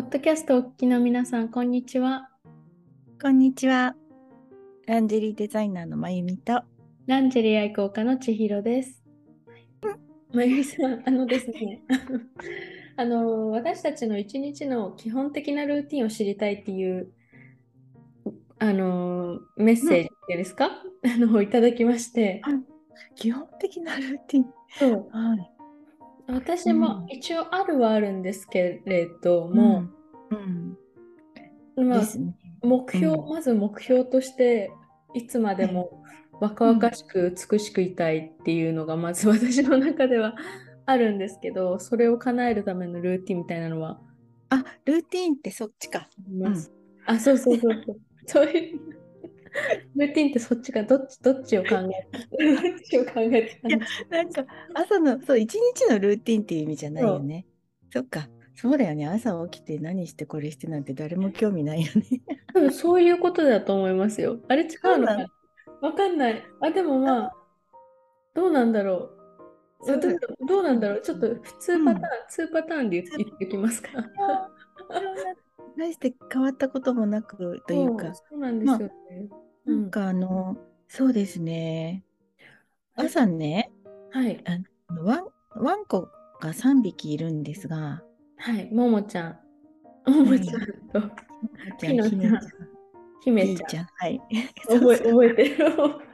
ポッドキャストをお聞きの皆さん、こんにちは。こんにちは。ランジェリーデザイナーのまゆみと。ランジェリー愛好家の千尋です。まゆみさん、あのですね、あの、私たちの一日の基本的なルーティンを知りたいっていう、あの、メッセージっていうんですか、あの、をいただきまして、基本的なルーティン。そう、はい。私も一応あるはあるんですけれども、うん。まあですね。目標、うんまず目標としていつまでも若々しく美しくいたいっていうのがまず私の中ではあるんですけどそれを叶えるためのルーティンみたいなのはあ、ルーティンってそっちか。あります。あそうそうそうそうそういう ルーティンってそっちかどっちどっちを考えてどっちを考えてなんか朝の、そう、一日のルーティンっていう意味じゃないよね。そっか。そうだよね。朝起きて何してこれしてなんて誰も興味ないよね。多分そういうことだと思いますよ。あれ違うのかな？わかんない。あ、でもまあ、どうなんだろう。どうなんだろう。ちょっと普通パターン、うんツーパターンで言ってきますか？大して変わったこともなくというか、そうなんですよね。うなんん、かあの、そうですね。朝ね、はい。あのワンワンコが3匹いるんですが、はい。ももちゃん。ももちゃんとひのちゃんひねちゃん、姫ちゃん。いいちゃん、はい。覚え覚えてる。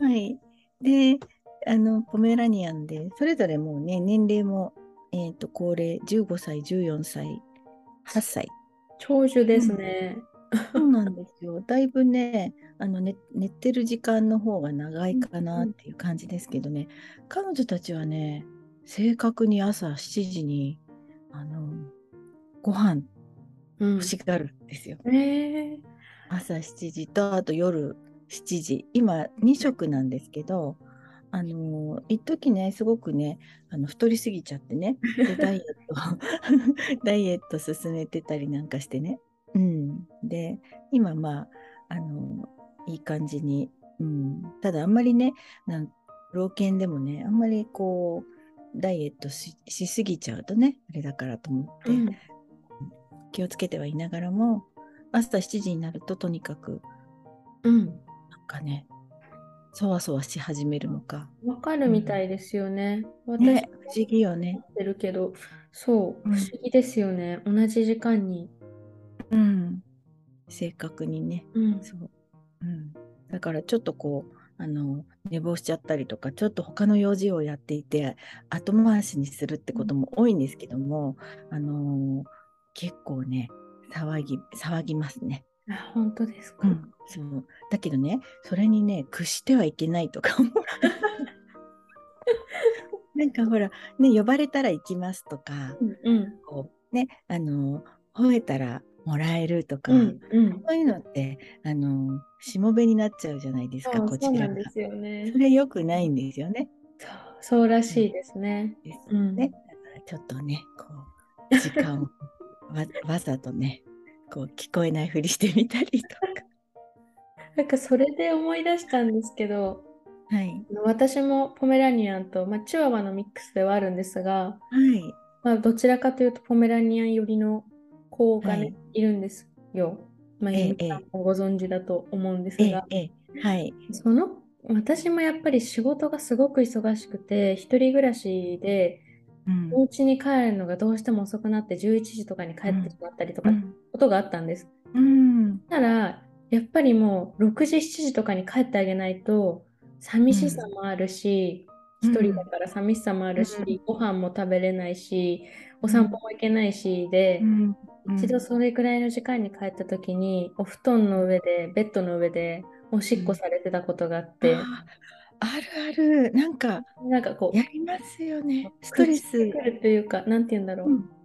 はい。で、あの、ポメラニアンで、それぞれもうね、年齢も、えっ、と、高齢、15歳、14歳、8歳。長寿ですね。そうなんですよ。だいぶね、あの寝、寝てる時間の方が長いかなっていう感じですけどね、彼女たちはね、正確に朝7時に、あの、ご飯うん欲しがるんですよ。えー、朝7時と、あと夜7時。今、2食なんですけど、あの、一時ね、すごくね、あの太りすぎちゃってね、で ダイエット、ダイエット進めてたりなんかしてね。うん。で、今、まあ、あの、いい感じに、うん。ただ、あんまりね、なん老犬でもね、あんまりこう、ダイエットししすぎちゃうとね、あれだからと思って、うん気をつけてはいながらも、朝7時になるととにかく、うん。なんかね、そわそわし始めるのか。わかるみたいですよね。私ね、不思議よね。てるけど、そう、うん不思議ですよね。同じ時間に。うん。正確にね。うん。そう。うん。だからちょっとこう、あの、寝坊しちゃったりとか、ちょっと他の用事をやっていて、後回しにするってことも多いんですけども、あのー結構ね、騒ぎ、騒ぎますね。あ、本当ですか？うん。そう。だけどね、それにね、屈してはいけないとか思う。なんかほら、ね、呼ばれたら行きますとか、うんうん。こうね、あの、吠えたらもらえるとか、うんうん。そういうのって、あの、しもべになっちゃうじゃないですか、こちらがそうなんで。すよねそ。れ良くないんですよね。そう、そうらしいですね。ですうん。ね。だからちょっとね、こう、時間をわわざとね、こう、聞こえないふりしてみたりとか。なんかそれで思い出したんですけど、はい。私もポメラニアンと、まあ、チワワのミックスではあるんですが、はい。まあ、どちらかというとポメラニアン寄りの子がね、はいい、るんですよ。まあ、ええご存知だと思うんですが、、ええええ、はい。その私もやっぱり仕事がすごく忙しくて、一人暮らしで、うんお家に帰るのがどうしても遅くなって11時とかに帰ってしまったりとか、うんことがあったんです。うん。たら、やっぱりもう6時、7時とかに帰ってあげないと、寂しさもあるし、うん一人だから寂しさもあるし、うんご飯も食べれないし、お散歩も行けないし、でう、ん一度それくらいの時間に帰った時に、お布団の上で、ベッドの上で、おしっこされてたことがあって、ああるある。なんか、なんかこう、やりますよね。ストレス。くるというか、なんて言うんだろう。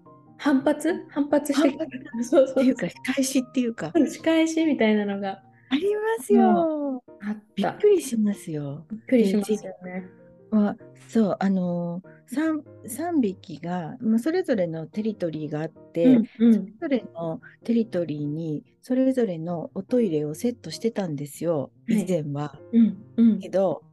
うん反発？反発してくる。そうそうっていうか、仕返しっていうか、仕返しみたいなのがありますよ。あっびた。っくりしますよ。びっくりしますよね。はそう、あのー、3, 3匹が、まあ、それぞれのテリトリーがあって、うんうんそれぞれのテリトリーにそれぞれのおトイレをセットしてたんですよ、はい以前は。うんうんけど、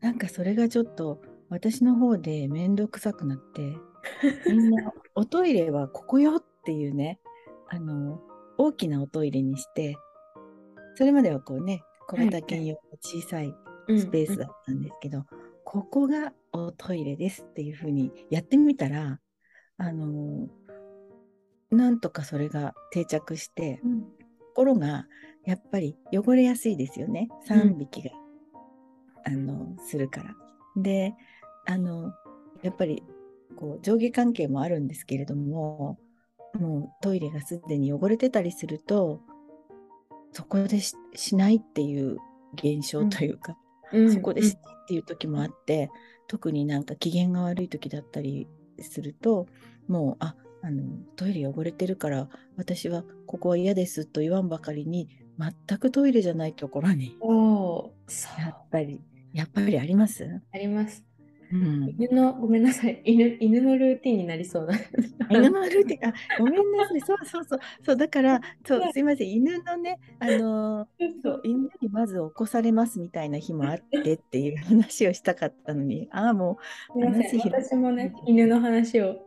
なんかそれがちょっと私の方で面倒くさくなって、みんなおトイレはここよっていうねあの大きなおトイレにしてそれまではこうね小型犬用の小さいスペースだったんですけど、ここがおトイレですっていうふうにやってみたらあのなんとかそれが定着して、うん。ところがやっぱり汚れやすいですよね。3匹が、あのするから。であのやっぱりこう上下関係もあるんですけれどももうトイレがすでに汚れてたりするとそこでししないっていう現象というか、うん。そこでしないっていう時もあって、特になんか機嫌が悪い時だったりするともうああのトイレ汚れてるから私はここは嫌ですと言わんばかりに全くトイレじゃないところにやっぱりやっぱりあります、あります。うん、犬の、ごめんなさい、犬犬のルーティンになりそうだ。犬のルーティン、あ、ごめんなさい、そうそうそう、そう、だから、そう、すいません、犬のね、あのーそう。犬にまず起こされますみたいな日もあってっていう話をしたかったのに、ああ、もすみません。話私もね、犬の話をう、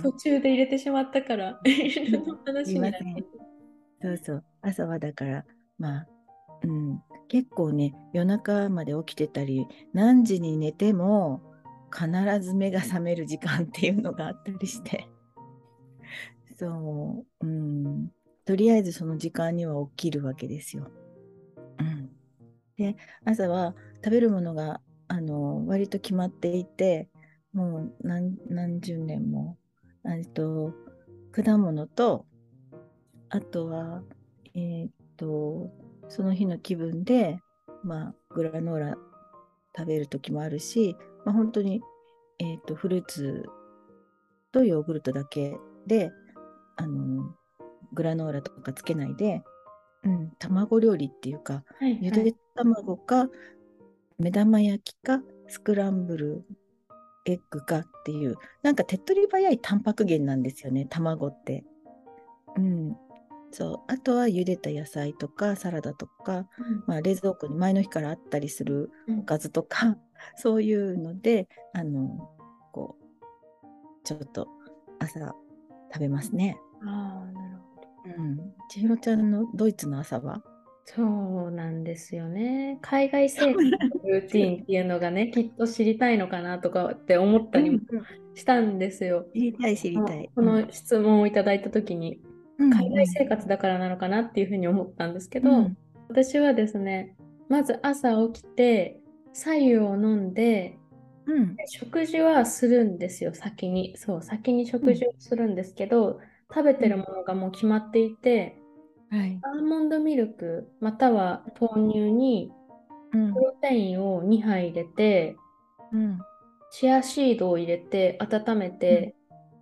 途中で入れてしまったから、犬の話になっすいません。て。そうそう、朝はだから、まあ、うん、結構ね、夜中まで起きてたり、何時に寝ても、必ず目が覚める時間っていうのがあったりして、そう、うん、とりあえずその時間には起きるわけですよ。うん、で、朝は食べるものがあの割と決まっていて、もう何十年も、と、果物と、あとは、えーっと、その日の気分で、まあ、グラノーラ食べる時もあるし、まあ、本当に、えーっと、フルーツとヨーグルトだけで、あの、グラノーラとかつけないで、うん、卵料理っていうか、はいゆで卵か、目玉焼きか、スクランブルエッグかっていう、なんか手っ取り早いタンパク源なんですよね、卵って。うん。そう。あとは茹でた野菜とかサラダとか、まあ、冷蔵庫に前の日からあったりするうんおかずとか、そういうので、あの、こう、ちょっと朝食べますね。ああ、なるほど。うん。千尋ちゃんのドイツの朝は？そうなんですよね。海外生活のルーティンっていうのがね、きっと知りたいのかなとかって思ったりもしたんですよ。知りたい知りたい。この質問をいただいたときに、うん海外生活だからなのかなっていうふうに思ったんですけど、うん。私はですね、まず朝起きて、白湯を飲んで、うん。食事はするんですよ、先に。そう、先に食事をするんですけど、食べてるものがもう決まっていて、はい。アーモンドミルクまたは豆乳にうん。プロテインを2杯入れて、うん。チアシードを入れて温めて、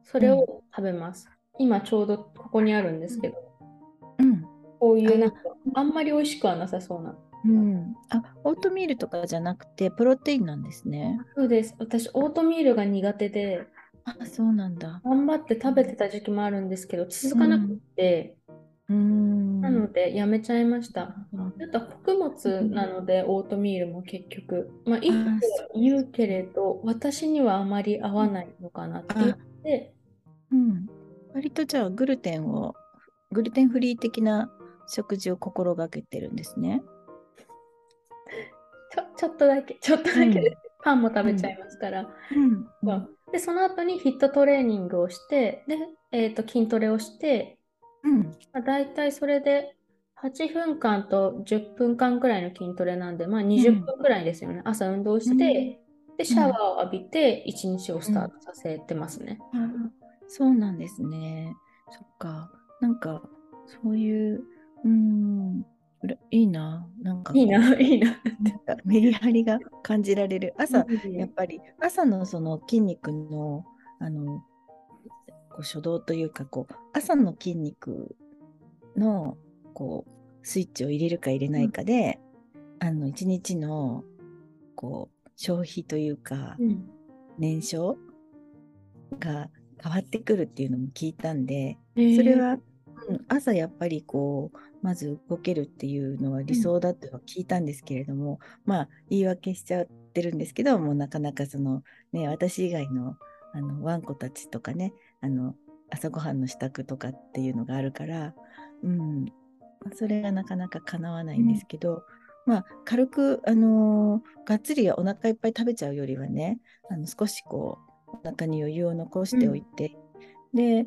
それを食べます。今ちょうどここにあるんですけど、うんこういうなんかあんまり美味しくはなさそうな。うん、あ、オートミールとかじゃなくて、プロテインなんですね。そうです。私、オートミールが苦手で、あ、そうなんだ。頑張って食べてた時期もあるんですけど、続かなくて、うーん。なのでやめちゃいました。うんあと穀物なので、オートミールも結局。まあ、いい言うけれど、私にはあまり合わないのかなって言って、うん。割とじゃあ、グルテンを、グルテンフリー的な食事を心がけてるんですね。ちょちょっとだけ、ちょっとだけです。パンも食べちゃいますから。うん。そうで、その後にヒットトレーニングをして、で、えーと、筋トレをして、うん。まあ、大体それで8分間と10分間くらいの筋トレなんで、まあ20分くらいですよね。朝運動して、で、シャワーを浴びて一日をスタートさせてますね。あそうなんですね。そっか。なんか、そういう、うーん、いいな。なんかいいな、いいな。なんかメリハリが感じられる。朝、やっうぱり朝のその筋肉のあのこう初動というかこう朝の筋肉のこうスイッチを入れるか入れないかで、あの一日のこう消費というかん燃焼が変わってくるっていうのも聞いたんで、えー。それは、うん、朝やっぱりこうまず動けるっていうのは理想だとは聞いたんですけれども、まあ言い訳しちゃってるんですけどもうなかなかそのね私以外のあのワンコたちとかねあの朝ごはんの支度とかっていうのがあるから、うん、それがなかなか叶わないんですけど、まあ軽く、あのーがっつりお腹いっぱい食べちゃうよりはねあの少しこうお腹に余裕を残しておいて、で、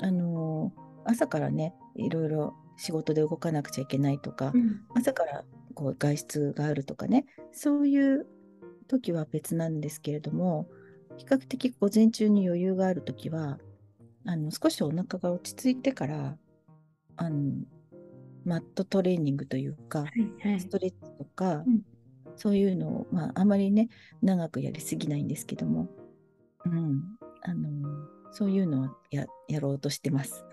あのー朝からねいろいろ仕事で動かなくちゃいけないとか、うん。朝からこう外出があるとかねそういう時は別なんですけれども比較的午前中に余裕がある時はあの少しお腹が落ち着いてからあのマットトレーニングというかはいはい。ストレッチとか、うん。そういうのを、まあ、あまりね長くやりすぎないんですけども、うん、あのそういうのはややろうとしてます。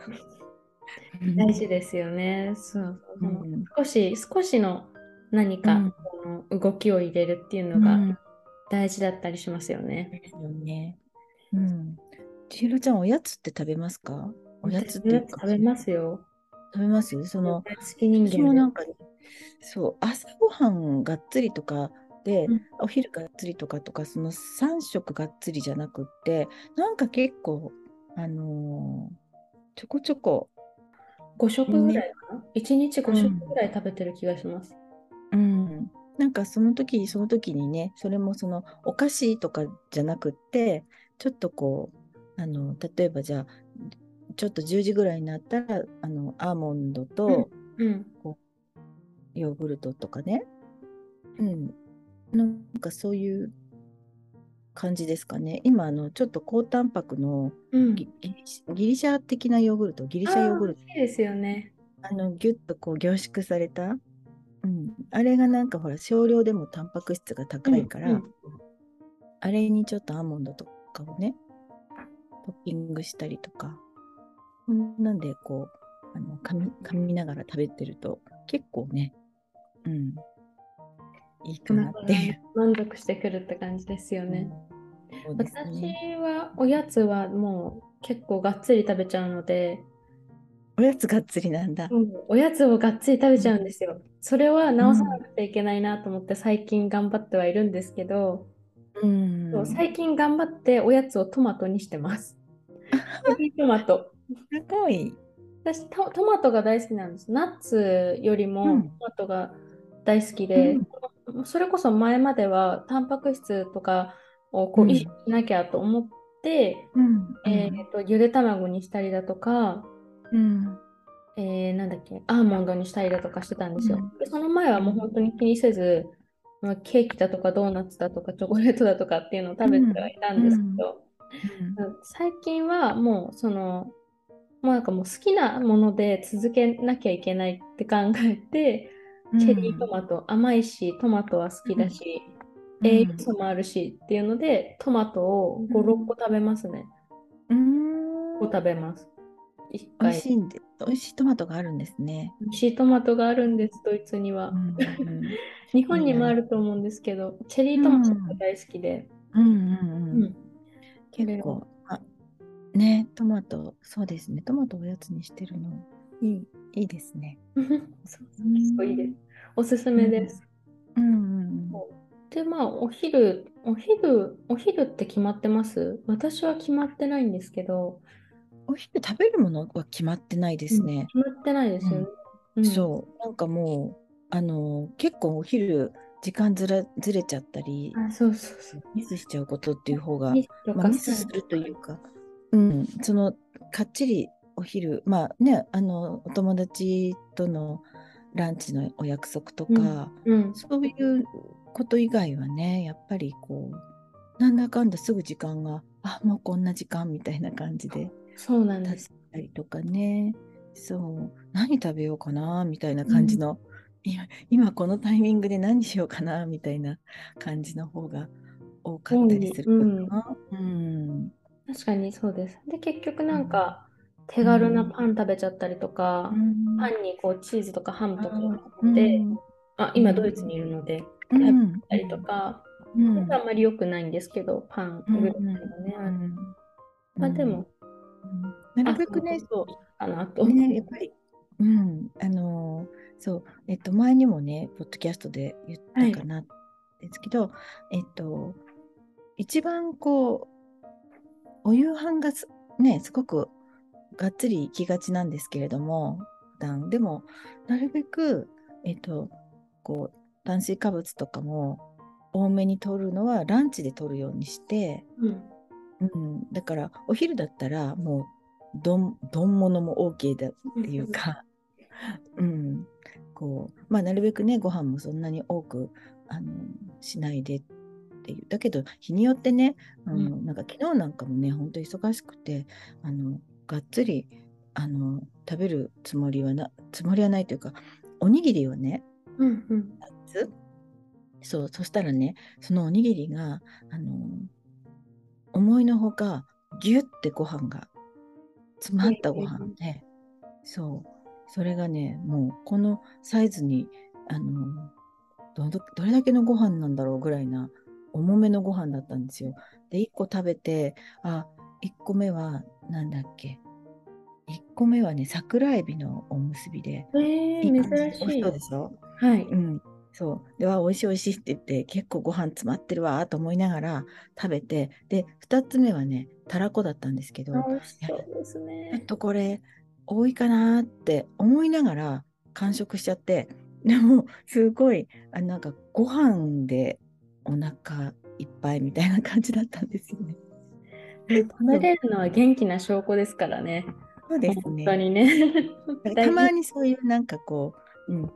大事ですよね。そうそうん少し少しの何か、うんこの動きを入れるっていうのがうん大事だったりしますよね。ですよね。うん。千尋ちゃん、おやつって食べますか？おやつって食べますよ。食べます？よ。その、大好き人私もなんかね、そう、朝ごはんがっつりとかで、うん。お昼がっつりとかとか、その3食がっつりじゃなくって、なんか結構、あのーちょこちょこ、5食ぐらいかな、1日5食ぐらい食べてる気がします。うん、なんかその時その時にね、それもそのお菓子とかじゃなくって、ちょっとこう、あの、例えばじゃあ、ちょっと10時ぐらいになったら、あの、アーモンドとうん。ヨーグルトとかね、うん、なんかそういう感じですかね。今、あの、ちょっと高タンパクのうん。ギギリシャ的なヨーグルト、ギリシャヨーグルト。いいですよね。あの、ギュッとこう凝縮された、うん、あれがなんかほら、少量でもタンパク質が高いから、うんあれにちょっとアーモンドとかをね、トッピングしたりとか、こんなんでこう、あの噛み噛みながら食べてると、結構ね、うん、いいかなって。満足してくるって感じですよね。そうです私ね。はおやつはもう結構がっつり食べちゃうので、おやつがっつりなんだ。もうおやつをがっつり食べちゃうんですよ。それは直さなくちゃいけないなと思って最近頑張ってはいるんですけど、うん。最近頑張っておやつをトマトにしてます。トマト。すごい。私ト、トマトが大好きなんです。ナッツよりもうんトマトが大好きで、それこそ前まではタンパク質とかをこううん意識しなきゃと思って、うん。えーとゆで卵にしたりだとか、うん。えーなんだっけ、アーモンドにしたりだとかしてたんですよ。うんでその前はもう本当に気にせず、まあ、ケーキだとかドーナツだとかチョコレートだとかっていうのを食べてはいたんですけど、最近はもうその、もうなんかもう好きなもので続けなきゃいけないって考えて、チェリートマト甘いし、トマトは好きだし、栄養素もあるしっていうので、トマトを5、6個食べますね。うん。5食べます。1美回。味しいんで、美味しいトマトがあるんですね。美味しいトマトがあるんです、ドイツには。うん 日本にもあると思うんですけど、チェリートマトが大好きで。うんうんううんん。結構、あ、ね、トマト、そうですね。トマトおやつにしてるの、いい、いいですね。そうそうそういいです。おすすめです。うんうんで、まあ、お昼、お昼、お昼って決まってます？私は決まってないんですけど、お昼食べるものは決まってないですね。決まってないですよね。うんそう、なんかもう、あの、結構お昼、時間ずらずれちゃったり、あ、そうそうそう。ミスしちゃうことっていう方が、ミスまあ、ミスするというか、うん、そのかっちりお昼、まあね、あのお友達とのランチのお約束とか、うん。そういうこと以外はね、やっぱりこう、なんだかんだすぐ時間が、あ、もうこんな時間みたいな感じでそうなんです。たりとかね、そう、何食べようかなみたいな感じの、今今このタイミングで何しようかなみたいな感じの方が多かったりするかな。うん確かにそうです。で、結局なんか、手軽なパン食べちゃったりとか、パンにこうチーズとかハムとかを乗せて、あ、今ドイツにいるので、うん。たりとか、うん。あんまり良くないんですけど、パンぐらいのね。うんまあでも、うん。なるべくねあ、そうかなと。ね、やっぱり、うん、あのーそう、えっと、前にもね、ポッドキャストで言ったかな、ですけど、えっと、一番こう、お夕飯がすね、すごくがっつり行きがちなんですけれども、普段。でも、なるべく、えっと、こう、炭水化物とかも多めに取るのはランチで取るようにして、うん。うん、だからお昼だったらもう丼丼物も OK だっていうか、うん、こうまあなるべくねご飯もそんなに多くあのしないでっていう。だけど日によってね、あのうなんか昨日なんかもね本当忙しくてあのがっつりあの食べるつもりはなつもりはないというかおにぎりをねうんうん。つそうそしたらねそのおにぎりがあの思いのほかギュッてご飯が詰まったご飯で、そうそれがねもうこのサイズにあのどどどれだけのご飯なんだろうぐらいな重めのご飯だったんですよ。で1個食べてあ1個目はなんだっけ？1個目はね桜エビのおむすびでえー、いい珍しい美味しそう。でしょ？はい。うん、そう。では、美味しい美味しいって言って、結構ご飯詰まってるわと思いながら食べて、で、2つ目はね、たらこだったんですけど、ちょ美味しそうですっね。とこれ、多いかなって思いながら完食しちゃって、でも、すごい、あなんか、ご飯でお腹いっぱいみたいな感じだったんですよね。食べれるのは元気な証拠ですからね。そうです本当ね。にね。たまにそういうなんかこう、うん、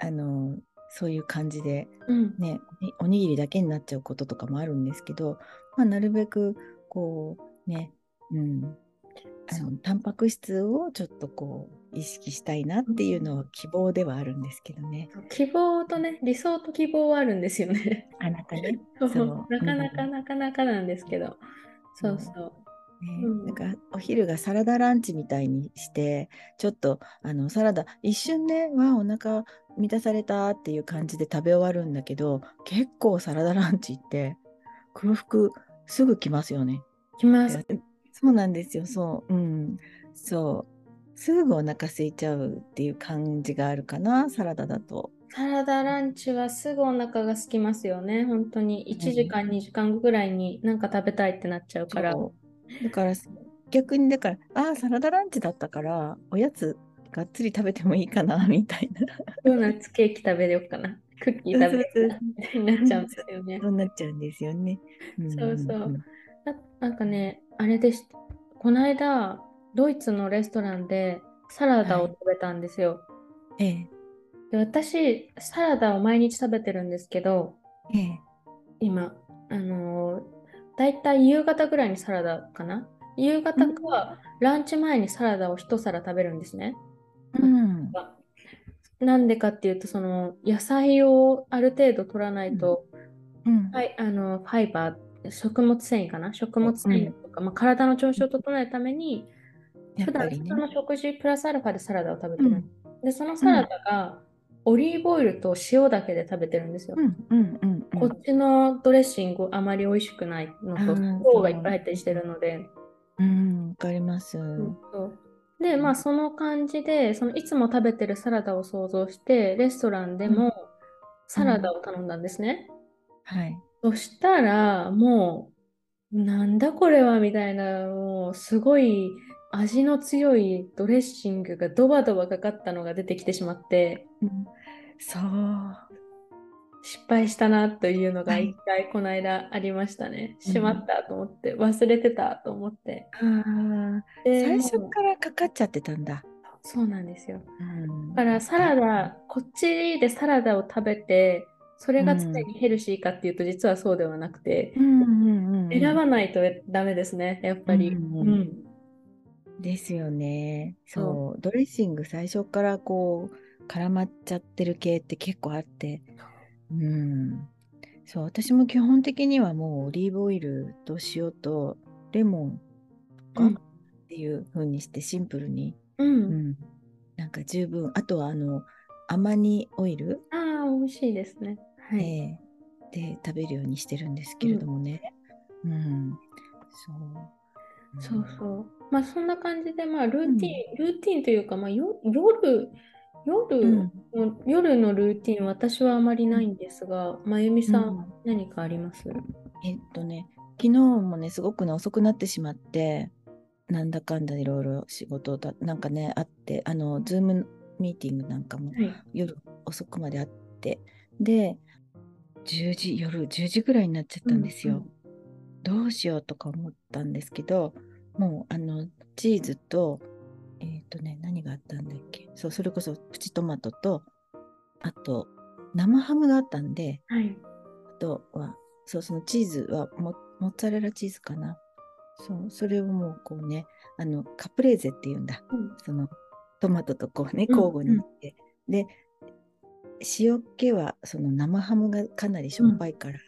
あの、そういう感じで、うん。ね、おにぎりだけになっちゃうこととかもあるんですけど、まあ、なるべくこうね、うん、あのタンパク質をちょっとこう意識したいなっていうのは希望ではあるんですけどね。希望とね、理想と希望はあるんですよね。あなたね。そうなかなかうんなかなかなんですけど。そうそう。ねうんなんかお昼がサラダランチみたいにしてちょっとあのサラダ一瞬ねわあお腹満たされたっていう感じで食べ終わるんだけど結構サラダランチって空腹すぐ来ますよね。きます。そうなんですよ、そう、うん、そう、すぐお腹空いちゃうっていう感じがあるかな、サラダだと。サラダランチはすぐお腹が空きますよね。本当に1時間、2時間後ぐらいに何か食べたいってなっちゃうから。だから、逆に、だから、ああ、サラダランチだったから、おやつがっつり食べてもいいかな、みたいな。ドーナツケーキ食べようかな。クッキー食べようかな。みたいになっちゃうんですよね。そうなっちゃうんですよね。んそうそうんんななんかね、あれでしこの間、ドイツのレストランでサラダを食べたんですよ。ええ、で私、サラダを毎日食べてるんですけど、ええ、今、あのー、だいたい夕方ぐらいにサラダかな？夕方かランチ前にサラダを一皿食べるんですね。うん、なんでかっていうと、その野菜をある程度取らないと、うん、はい、あのファイバー、食物繊維かな？食物繊維とか、まあ、体の調子を整えるために、普段やっぱりね。そ。の食事プラスアルファでサラダを食べてる。うん。で、そのサラダがオリーブオイルと塩だけで食べてるんですよ。うん、うん、うん、うんこっちのドレッシングあまり美味しくないのと、糖がいっぱい入ったりしてるので。うん、わかります。で、まあその感じで、そのいつも食べてるサラダを想像して、レストランでもサラダを頼んだんですね。はい。そしたら、もう、なんだこれはみたいな、もうすごい味の強いドレッシングがドバドバかかったのが出てきてしまって、うんそう。失敗したなというのがはい一回この間ありましたね。うんしまったと思って、忘れてたと思って。あ最初からかかっちゃってたんだ。そうなんですよ。うんだからサラダ、こっちでサラダを食べて、それが常にヘルシーかっていうと、実はそうではなくて、うんうんうんうん選ばないとダメですね、やっぱり。うんうんですよね。そそう、ドレッシング最初からこう絡まっちゃってる系って結構あって、うん。そう、私も基本的にはもうオリーブオイルと塩とレモンとかうんっていう風にしてシンプルに、う。うんん、なんか十分。あとはあのアマニオイル、ああ、美味しいですね。はい。えーで食べるようにしてるんですけれどもね。うん、そう。そうそう。まあそんな感じで、まあルーティン、ルーティンというか、まあよ夜、夜うん。の、夜のルーティン、私はあまりないんですが、まゆみさん、うん。何かあります？えっとね、昨日もね、すごくね、遅くなってしまって、なんだかんだいろいろ仕事だ、なんかね、あって、あの、ズームミーティングなんかもはい。夜遅くまであって、で、10時、夜10時ぐらいになっちゃったんですよ。どうしようとか思ったんですけど、もう、あの、チーズと、えっ、とね、何があったんだっけ？そう、それこそプチトマトと、あと、生ハムがあったんで、はい。あとは、そう、そのチーズはモモッツァレラチーズかな？そう、それをもうこうね、あの、カプレーゼっていうんだ。うんその、トマトとこうね、うん交互にして、で、塩気はその生ハムがかなりしょっぱいから、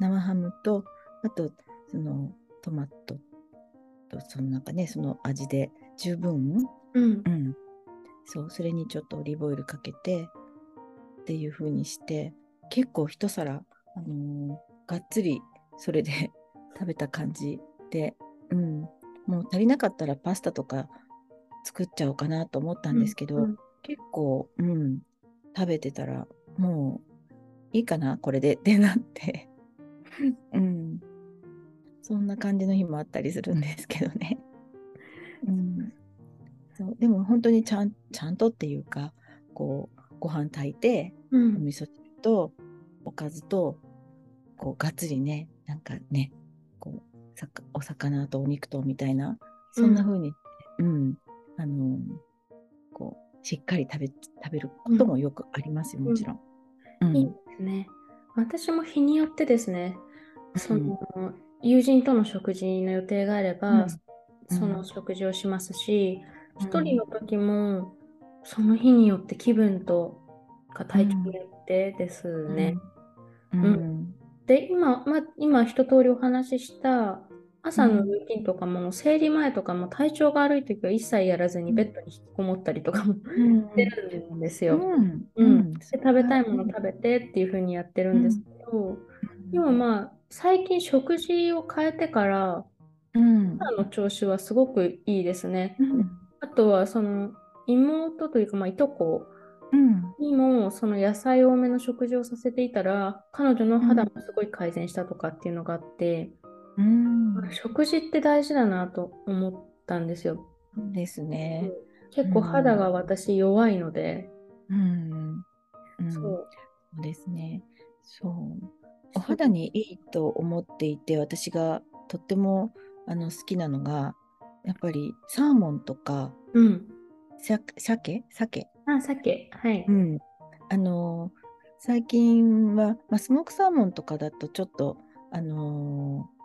生ハムと、あと、そのトマトと、そのなんかね、その味で十分、うんう。ん。そう、それにちょっとオリーブオイルかけて、っていう風にして、結構一皿、あのーがっつりそれで 食べた感じで、うん。もう足りなかったらパスタとか作っちゃおうかなと思ったんですけど、うん結構、うん、食べてたら、もういいかな、これでってなって、うん。そんな感じの日もあったりするんですけどね。うん。そうでも本当にちゃんちゃんとっていうかこうご飯炊いてうおん。味噌汁とおかずとこうがっつりねなんかねこうさかお魚とお肉とみたいなそんな風にうん、あのこうしっかり食べ食べることもよくありますよ、もちろん。うんいいですね。私も日によってですね、その、友人との食事の予定があれば、うん。その食事をしますし、うん。一人の時も、その日によって気分とか体調によってですね。うん。うん。で、今、まあ、今一通りお話しした朝のルーティンとかも、生理前とかも体調が悪い時は一切やらずにベッドに引きこもったりとかもうん。してるんですよ。うん。うん、で食べたいもの食べてっていう風にやってるんですけど、今まあ最近食事を変えてからうん肌の調子はすごくいいですね。うんあとはその妹というかまあいとこうんにもその野菜多めの食事をさせていたら彼女の肌もすごい改善したとかっていうのがあって、うん食事って大事だなと思ったんですよ。ですね。結構肌が私弱いので、うん。うん、そうですね。そう。お肌にいいと思っていて、私がとってもあの好きなのが、やっぱりサーモンとか、うん。さ鮭鮭あ、鮭。はい。うん。あのー最近は、まあ、スモークサーモンとかだとちょっと、あのー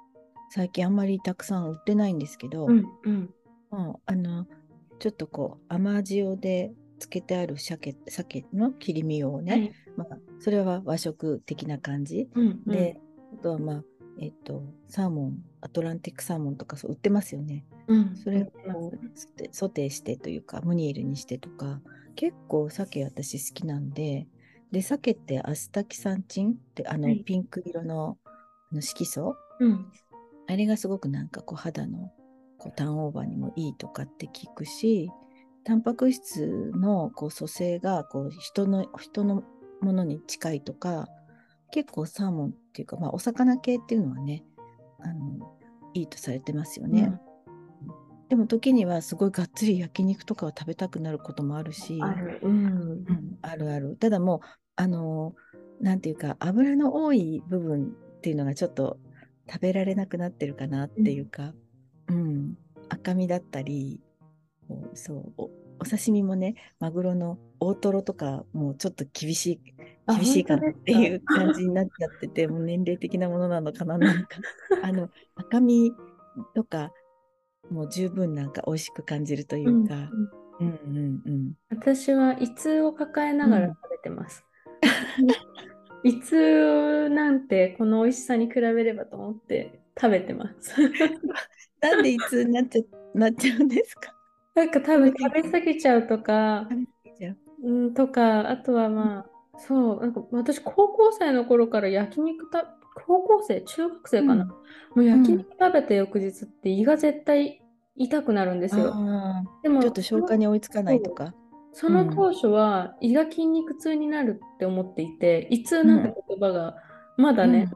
最近あんまりたくさん売ってないんですけど、うんうん。もうあのちょっとこう甘塩でつけてある鮭鮭の切り身をね、はい。まあ、それは和食的な感じ、うんうん。であとはまあえっとサーモンアトランティックサーモンとかそう売ってますよね。うん、それをソテソテーしてというかムニエルにしてとか結構鮭私好きなんでで鮭ってアスタキサンチンってあの、はい。ピンク色のあの色素？うん。あれがすごくなんかこう肌のこうターンオーバーにもいいとかって聞くし、タンパク質のこう組成がこう人の人のものに近いとか、結構サーモンっていうか、まあ、お魚系っていうのはね、あのいいとされてますよね。でも時にはすごいがっつり焼肉とかを食べたくなることもあるし、ある。うん。うんあるある。ただもう、あの、なんていうか、油の多い部分っていうのがちょっと食べられなくなってるかなっていうか、うん、赤身だったり、そうお、お刺身もね、マグロの大トロとか、もうちょっと厳しい、あ厳しいかなっていう感じになっちゃってて、もう年齢的なものなのかな、なんか、あの、赤身とか、もう十分なんか美味しく感じるというんうか、うんうんうん。私は胃痛を抱えながらうん食べてます。胃痛なんてこの美味しさに比べればと思って食べてます。なんでいつになっちゃなっちゃうんですか？なんか多分食べ過ぎちゃう。とか、うん、とか、あとはまあ、そう、なんか私高校生の頃から焼肉た、高校生、中学生かな、うん。もう焼肉食べた翌日って胃が絶対痛くなるんですよ。あでもーちょっと消化に追いつかないとか。その当初は胃が筋肉痛になるって思っていて、胃痛なんて言葉がまだね、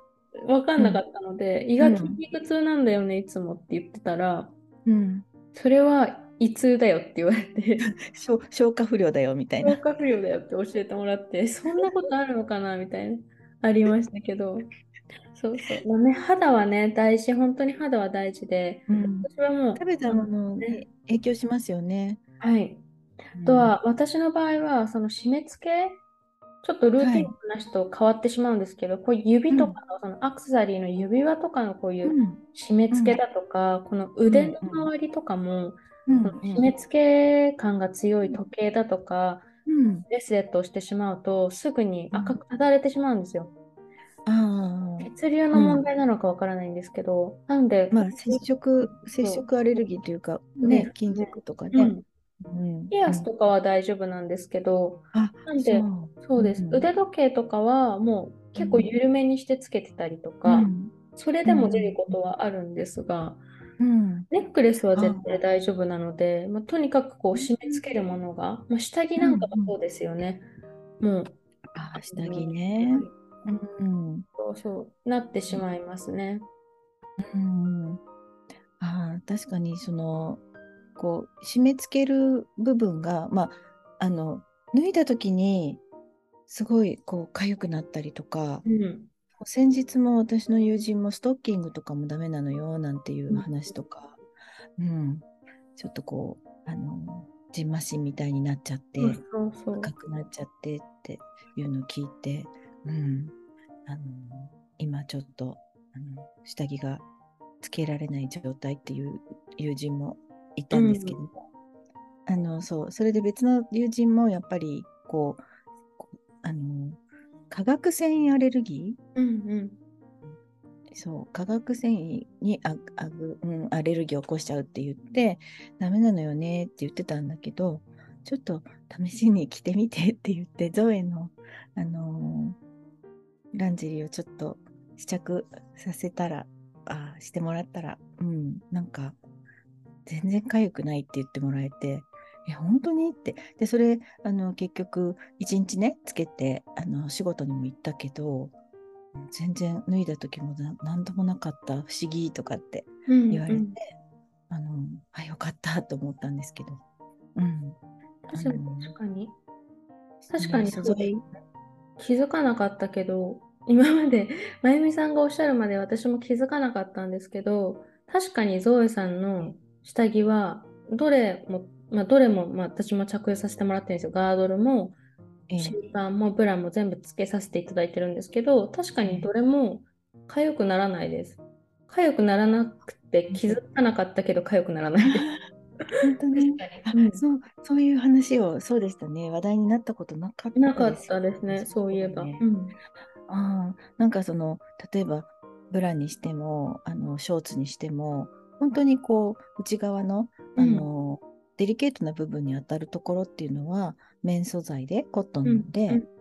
分かんなかったので、胃が筋肉痛なんだよね、いつもって言ってたら、うん、それは胃痛だよって言われて、消消化不良だよみたいな消。化不良だよって教えてもらって、そんなことあるのかなみたいな、ありましたけど、そうそう。まあね、肌はね、大事、本当に肌は大事で、うん、私はもう、食べたものねに影響しますよね。はい。あとは、私の場合は、その締め付け、ちょっとルーティンの話と変わってしまうんですけど、こういう指とかの、そのアクセサリーの指輪とかのこういううん、締め付けだとか、この腕の周りとかも、うん、締め付け感が強い時計だとか、うん、ブレスレットをしてしまうと、すぐに赤くただれてしまうんですよ。ああ、血流の問題なのかわからないんですけど、なので、まあ、接触、接触アレルギーというか、ねね、金属とかね。うん、うん。ピアスとかは大丈夫なんですけど、あ、なんでそう。です。うん腕時計とかはもう結構緩めにしてつけてたりとか、うん。それでも出ることはあるんですが、うん、ネックレスは絶対大丈夫なので、まあ、とにかくこう締め付けるものが、まあ、下着なんかもそうですよね。もう、あ、下着ね。うん、そうそう、なってしまいますね。うん、あー確かにそのこう締め付ける部分が、まあ、あの脱いだ時にすごいこう痒くなったりとかうん。先日も私の友人もストッキングとかもダメなのよなんていう話とか、うん、ちょっとこうあのじんましんみたいになっちゃって。そうそうそう。赤くなっちゃってっていうのを聞いて、うん、あの今ちょっとあの下着がつけられない状態っていう友人もいたんですけども、あのそうそれで別の友人もやっぱりこうあの化学繊維アレルギー？うんうん。そう化学繊維にああぐ、うん、アレルギーを起こしちゃうって言ってダメなのよねって言ってたんだけどちょっと試しに着てみてって言ってゾエの、あのーランジェリーをちょっと試着させたらあしてもらったらうんなんか全然痒くないって言ってもらえてえ本当に？って。でそれあの結局一日ねつけてあの仕事にも行ったけど全然脱いだ時もな何ともなかった不思議とかってうん言われて、うんあのあよかったと思ったんですけど、うん、確かに確かに。確かにね素材気づかなかったけど、今まで、まゆみさんがおっしゃるまで私も気づかなかったんですけど、確かにゾエさんの下着は、どれも、まあ、どれも、まあ、私も着用させてもらってるんですよ。ガードルも、ええ。シーパンもブラも全部つけさせていただいてるんですけど、確かにどれも痒くならないです。痒くならなくて気づかなかったけど痒くならないです。本当に？あ確かに。うん。そうそういう話をそうでしたね。話題になったことなかったなかったですね、そういえば。ねうん。ああなんかその例えばブラにしてもあのショーツにしても本当にこう内側のあの、デリケートな部分に当たるところっていうのは綿素材でコットンで、うんうん。うん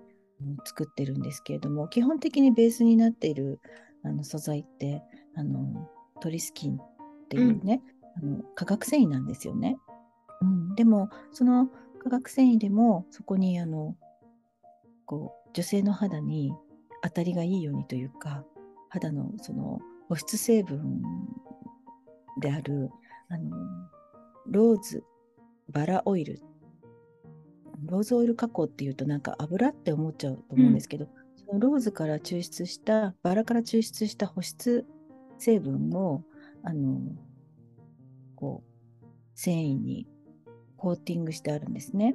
作ってるんですけれども基本的にベースになっているあの素材ってあのトリスキンっていうね、あの化学繊維なんですよね。うん、でもその化学繊維でもそこにあのこう女性の肌に当たりがいいようにというか肌のその保湿成分であるあのローズバラオイル。ローズオイル加工っていうとなんか油って思っちゃうと思うんですけど、そのローズから抽出したバラから抽出した保湿成分をあのこう繊維にコーティングしてあるんですね。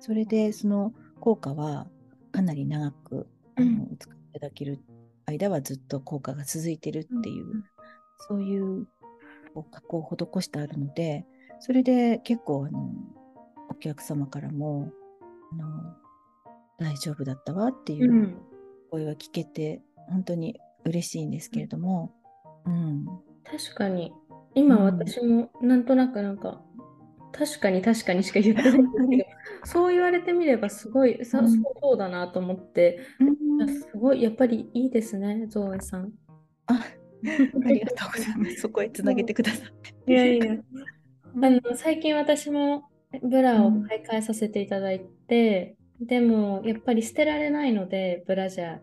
それでその効果はかなり長くあの、う使っていただける間はずっと効果が続いてるっていう、うんそういう加工を施してあるのでそれで結構あのお客様からもあの大丈夫だったわっていううん。声が聞けて、本当に嬉しいんですけれども、うん、確かに、今うん。私もなんとなくなんか、確かに確かにしか言ってないけど、そう言われてみればすごい、さうん。そうそうだなと思って、うん。すごい、やっぱりいいですね、ゾーエさん。あありがとうございます。そこへつなげてくださって。いやいや。あの最近私もブラを買い替えさせていただいて、でもやっぱり捨てられないので、ブラジャー。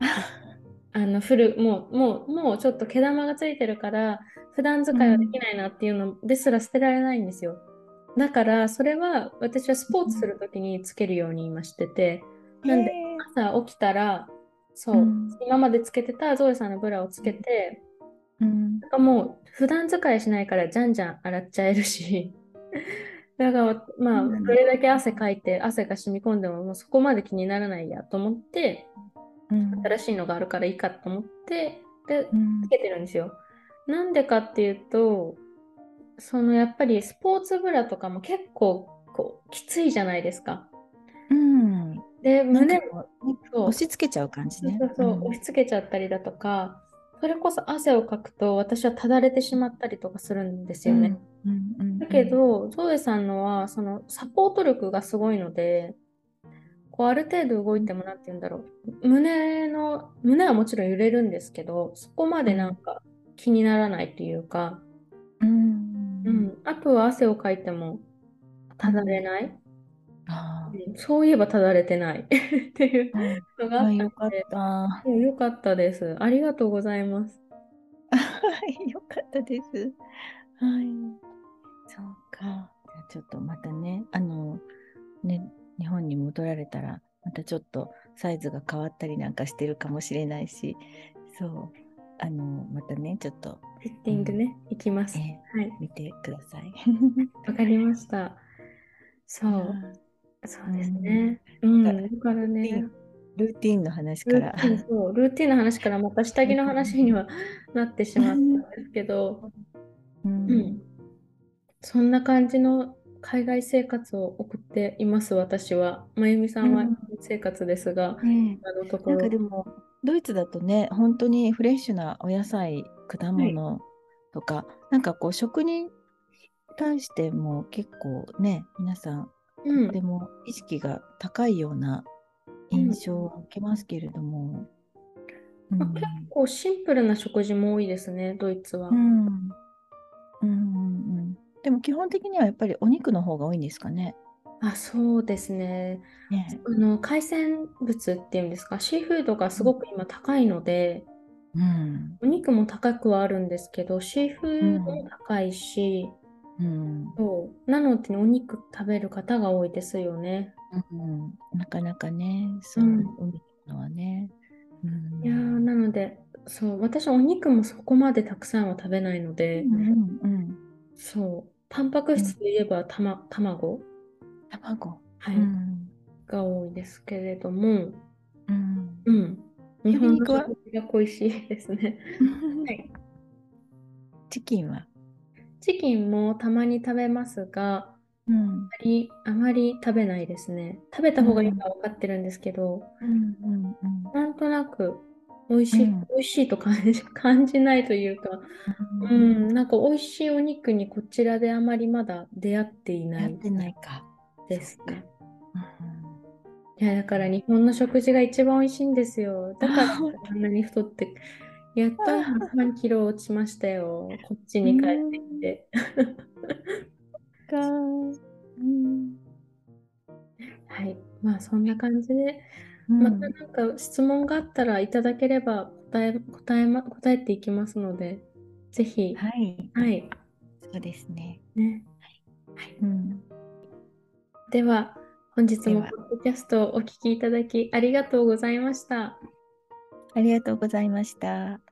あの古もうもうもうちょっと毛玉がついてるから普段使いはできないなっていうのですら捨てられないんですよ。だからそれは私はスポーツする時につけるように今してて、なんで朝起きたらそう、うん今までつけてたゾエさんのブラをつけて、うん。なんかもう普段使いしないからじゃんじゃん洗っちゃえるし。だからまあどれだけ汗かいて汗が染み込んでももうそこまで気にならないやと思ってうん。新しいのがあるからいいかと思ってでうん。つけてるんですよ。なんでかっていうとそのやっぱりスポーツブラとかも結構こうきついじゃないですか。うん。で胸かこうねそう。押し付けちゃう感じね。そうそう、押し付けちゃったりだとか、それこそ汗をかくと私はただれてしまったりとかするんですよね。うんうんうんだけど、ゾエさんのはそのサポート力がすごいので、こうある程度動いてもなんて言うんだろう、胸の、胸はもちろん揺れるんですけど、そこまでなんか気にならないというか、うん。うん、あとは汗をかいてもただれない、あうんそういえばただれてない っていうーのがあったよかっで、た。うんよかったです。ありがとうございます。はい、よかったです。はい。そうか。じゃあちょっとまたね、あの、ね、日本に戻られたら、またちょっとサイズが変わったりなんかしてるかもしれないし、そう、あの、またね、ちょっと、フィッティングね、いきます。えはい、見てください。わかりました。そう、そうですね。うん、だからね、ルーティンの話からルー。ティンそうルーティンの話からまた下着の話には なってしまったんですけど、うん。うん、そんな感じの海外生活を送っています、私は。まゆみさんはうん。生活ですが、ね今のとこなんかろ。でも、ドイツだとね、本当にフレッシュなお野菜、果物とか、なんかこう、食に対しても結構ね、皆さん、うんとても意識が高いような印象を受けますけれども。うんまあ結構シンプルな食事も多いですね、ドイツは。うんうんうんうんでも基本的にはやっぱりお肉の方が多いんですかね。あ、そうですね。ねあの海鮮物っていうんですか、シーフードがすごく今高いので、うんお肉も高くはあるんですけど、シーフードも高いし、うんそうなのでお肉食べる方が多いですよね。うんなかなかね、そう、うん海のはね。うんいやーなので、そう、私お肉もそこまでたくさんは食べないので、うんうんうんそう、タンパク質といえばたま、卵、卵。はいうんが多いですけれども、うんうん、日本の鶏肉は？食事が恋しいですね。はいチキンは？チキンもたまに食べますが、うん。あまりあまり食べないですね。食べた方がいいのは分かってるんですけど、うん。うんなんとなく美味しい、うん。美味しいと感じ感じないというか、ううん、なんか美味しいお肉にこちらであまりまだ出会っていないやってないか。ですね。うん。いや、だから日本の食事が一番美味しいんですよ。だからこんなに太って、やっと今3キロ落ちましたよ。こっちに帰ってきて。か。うんはい。まあそんな感じで、うんまたなんか質問があったらいただければ答え、答えま、答えていきますので、ぜひ、はい。はい。そうですね。ね。うんでは、本日もポッドキャストをお聞きいただきありがとうございました。ありがとうございました。